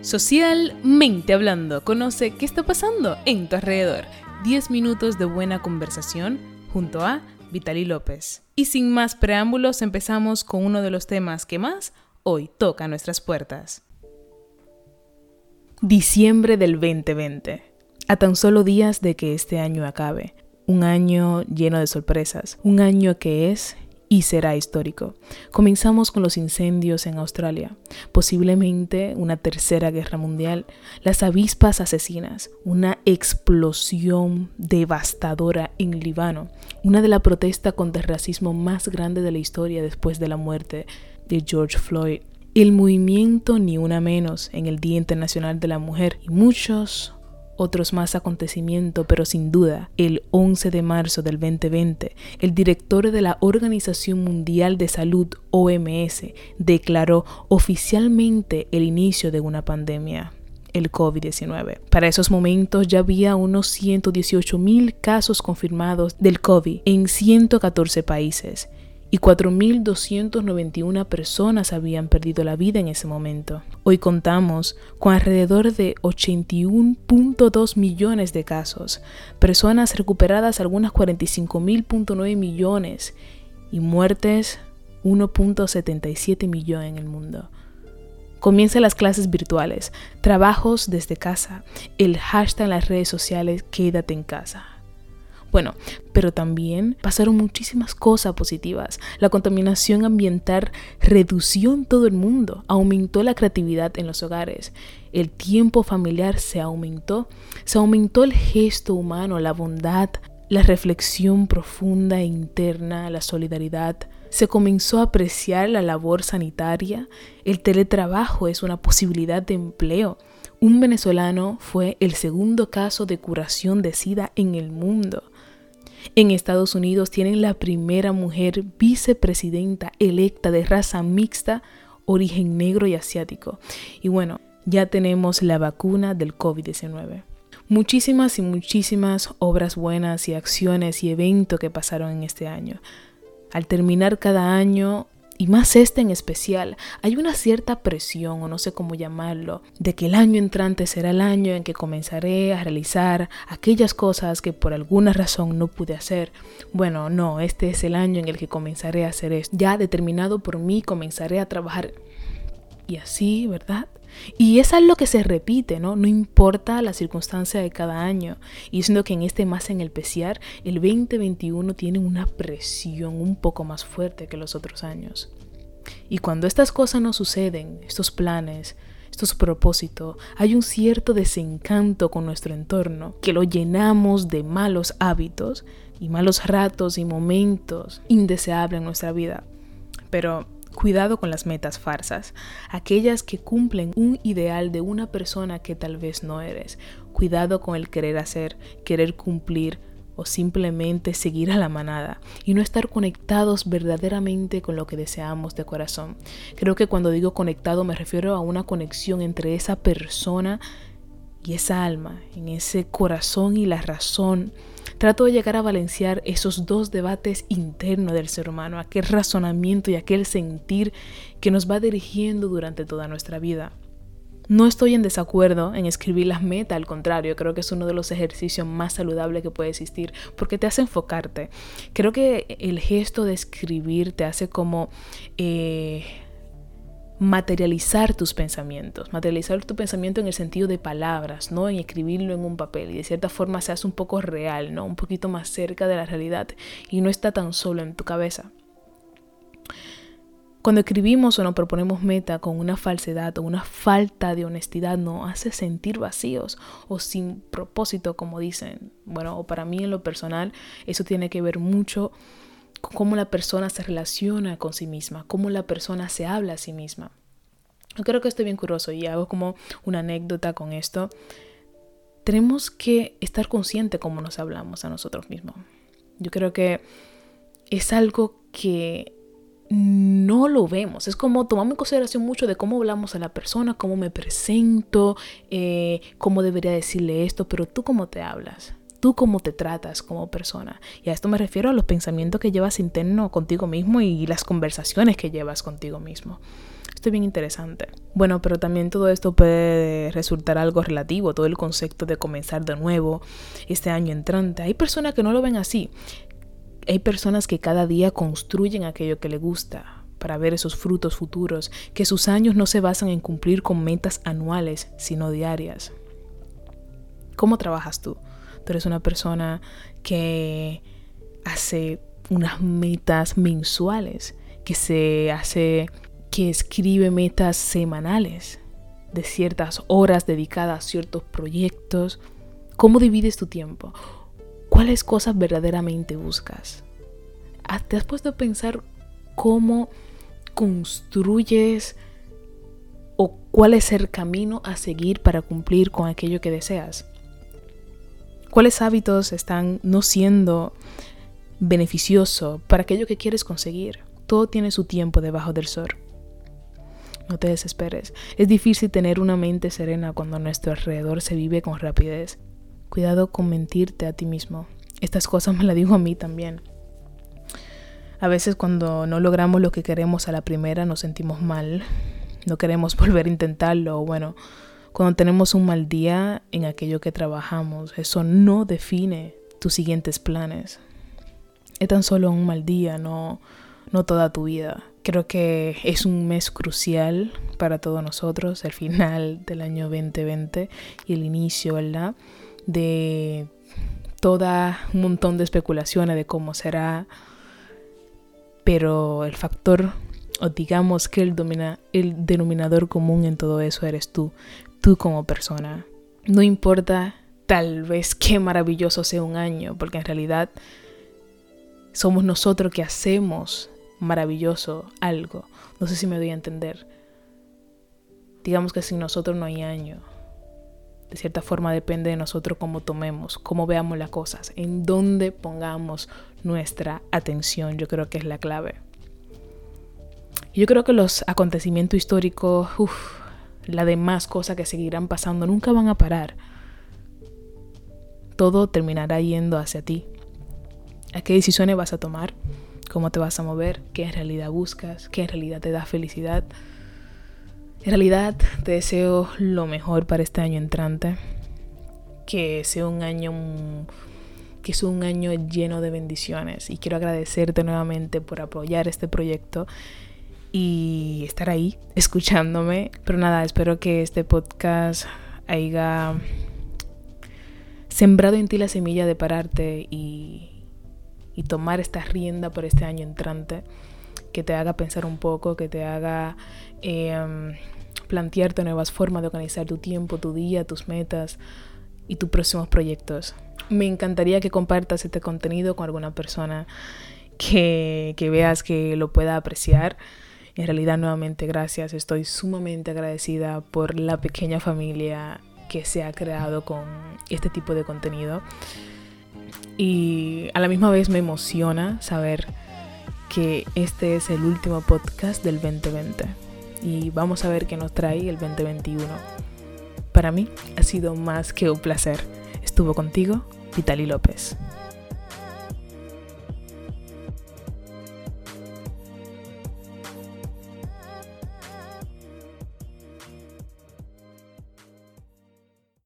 Socialmente hablando, conoce qué está pasando en tu alrededor. 10 minutos de buena conversación junto a Vitali López. Y sin más preámbulos, empezamos con uno de los temas que más hoy toca nuestras puertas. Diciembre del 2020. A tan solo días de que este año acabe. Un año lleno de sorpresas. Un año que es y será histórico. Comenzamos con los incendios en Australia, posiblemente una tercera guerra mundial, las avispas asesinas, una explosión devastadora en Líbano, una de las protestas contra el racismo más grande de la historia después de la muerte de George Floyd, el movimiento Ni Una Menos en el Día Internacional de la Mujer y muchos otros más acontecimientos, pero sin duda, el 11 de marzo del 2020, el director de la Organización Mundial de Salud, OMS, declaró oficialmente el inicio de una pandemia el COVID-19. Para esos momentos ya había unos 118 mil casos confirmados del COVID en 114 países y 4.291 personas habían perdido la vida en ese momento. Hoy contamos con alrededor de 81.2 millones de casos, personas recuperadas algunas 45.9 millones y muertes 1.77 millones en el mundo. Comienzan las clases virtuales, trabajos desde casa, el hashtag en las redes sociales quédate en casa. Bueno, pero también pasaron muchísimas cosas positivas. La contaminación ambiental redució en todo el mundo, aumentó la creatividad en los hogares, el tiempo familiar se aumentó, se aumentó el gesto humano, la bondad, la reflexión profunda e interna, la solidaridad. Se comenzó a apreciar la labor sanitaria, el teletrabajo es una posibilidad de empleo. Un venezolano fue el segundo caso de curación de SIDA en el mundo. En Estados Unidos tienen la primera mujer vicepresidenta electa de raza mixta, origen negro y asiático. Y bueno, ya tenemos la vacuna del COVID-19. Muchísimas y muchísimas obras buenas y acciones y eventos que pasaron en este año. Al terminar cada año y más este en especial, hay una cierta presión, o no sé cómo llamarlo, de que el año entrante será el año en que comenzaré a realizar aquellas cosas que por alguna razón no pude hacer. Bueno, no, este es el año en el que comenzaré a hacer esto. Ya determinado por mí, comenzaré a trabajar. Y así, ¿verdad? Y es algo que se repite, ¿no? No importa la circunstancia de cada año. Y siendo que en este más en el PESIAR, el 2021 tiene una presión un poco más fuerte que los otros años. Y cuando estas cosas no suceden, estos planes, estos propósitos, hay un cierto desencanto con nuestro entorno, que lo llenamos de malos hábitos y malos ratos y momentos indeseables en nuestra vida. Pero Cuidado con las metas farsas, aquellas que cumplen un ideal de una persona que tal vez no eres. Cuidado con el querer hacer, querer cumplir o simplemente seguir a la manada y no estar conectados verdaderamente con lo que deseamos de corazón. Creo que cuando digo conectado me refiero a una conexión entre esa persona y esa alma, en ese corazón y la razón Trato de llegar a balancear esos dos debates internos del ser humano, aquel razonamiento y aquel sentir que nos va dirigiendo durante toda nuestra vida. No estoy en desacuerdo en escribir las metas, al contrario, creo que es uno de los ejercicios más saludables que puede existir porque te hace enfocarte. Creo que el gesto de escribir te hace como eh, materializar tus pensamientos, materializar tu pensamiento en el sentido de palabras, no en escribirlo en un papel y de cierta forma se hace un poco real, ¿no? Un poquito más cerca de la realidad y no está tan solo en tu cabeza. Cuando escribimos o nos proponemos meta con una falsedad o una falta de honestidad nos hace sentir vacíos o sin propósito, como dicen. Bueno, para mí en lo personal, eso tiene que ver mucho cómo la persona se relaciona con sí misma, cómo la persona se habla a sí misma. Yo creo que estoy bien curioso y hago como una anécdota con esto. Tenemos que estar conscientes cómo nos hablamos a nosotros mismos. Yo creo que es algo que no lo vemos. Es como tomamos en consideración mucho de cómo hablamos a la persona, cómo me presento, eh, cómo debería decirle esto, pero tú cómo te hablas tú cómo te tratas como persona. Y a esto me refiero a los pensamientos que llevas interno contigo mismo y las conversaciones que llevas contigo mismo. Esto es bien interesante. Bueno, pero también todo esto puede resultar algo relativo, todo el concepto de comenzar de nuevo este año entrante. Hay personas que no lo ven así. Hay personas que cada día construyen aquello que le gusta para ver esos frutos futuros, que sus años no se basan en cumplir con metas anuales, sino diarias. ¿Cómo trabajas tú? Tú eres una persona que hace unas metas mensuales, que se hace, que escribe metas semanales de ciertas horas dedicadas a ciertos proyectos. ¿Cómo divides tu tiempo? ¿Cuáles cosas verdaderamente buscas? ¿Te has puesto a pensar cómo construyes o cuál es el camino a seguir para cumplir con aquello que deseas? ¿Cuáles hábitos están no siendo beneficioso para aquello que quieres conseguir? Todo tiene su tiempo debajo del sol. No te desesperes. Es difícil tener una mente serena cuando a nuestro alrededor se vive con rapidez. Cuidado con mentirte a ti mismo. Estas cosas me las digo a mí también. A veces cuando no logramos lo que queremos a la primera nos sentimos mal. No queremos volver a intentarlo. Bueno, cuando tenemos un mal día en aquello que trabajamos, eso no define tus siguientes planes. Es tan solo un mal día, no, no toda tu vida. Creo que es un mes crucial para todos nosotros, el final del año 2020 y el inicio, ¿verdad? De toda un montón de especulaciones de cómo será, pero el factor o digamos que el, domina, el denominador común en todo eso eres tú como persona. No importa tal vez qué maravilloso sea un año, porque en realidad somos nosotros que hacemos maravilloso algo. No sé si me doy a entender. Digamos que sin nosotros no hay año. De cierta forma depende de nosotros cómo tomemos, cómo veamos las cosas, en dónde pongamos nuestra atención. Yo creo que es la clave. Yo creo que los acontecimientos históricos, uff, las demás cosas que seguirán pasando nunca van a parar. Todo terminará yendo hacia ti. ¿A qué decisiones vas a tomar? ¿Cómo te vas a mover? ¿Qué en realidad buscas? ¿Qué en realidad te da felicidad? En realidad te deseo lo mejor para este año entrante. Que sea un año que sea un año lleno de bendiciones y quiero agradecerte nuevamente por apoyar este proyecto y estar ahí escuchándome. Pero nada, espero que este podcast haya sembrado en ti la semilla de pararte y, y tomar esta rienda por este año entrante, que te haga pensar un poco, que te haga em, plantearte nuevas formas de organizar tu tiempo, tu día, tus metas y tus próximos proyectos. Me encantaría que compartas este contenido con alguna persona que, que veas que lo pueda apreciar. En realidad, nuevamente, gracias. Estoy sumamente agradecida por la pequeña familia que se ha creado con este tipo de contenido. Y a la misma vez me emociona saber que este es el último podcast del 2020. Y vamos a ver qué nos trae el 2021. Para mí ha sido más que un placer. Estuvo contigo, Vitali López.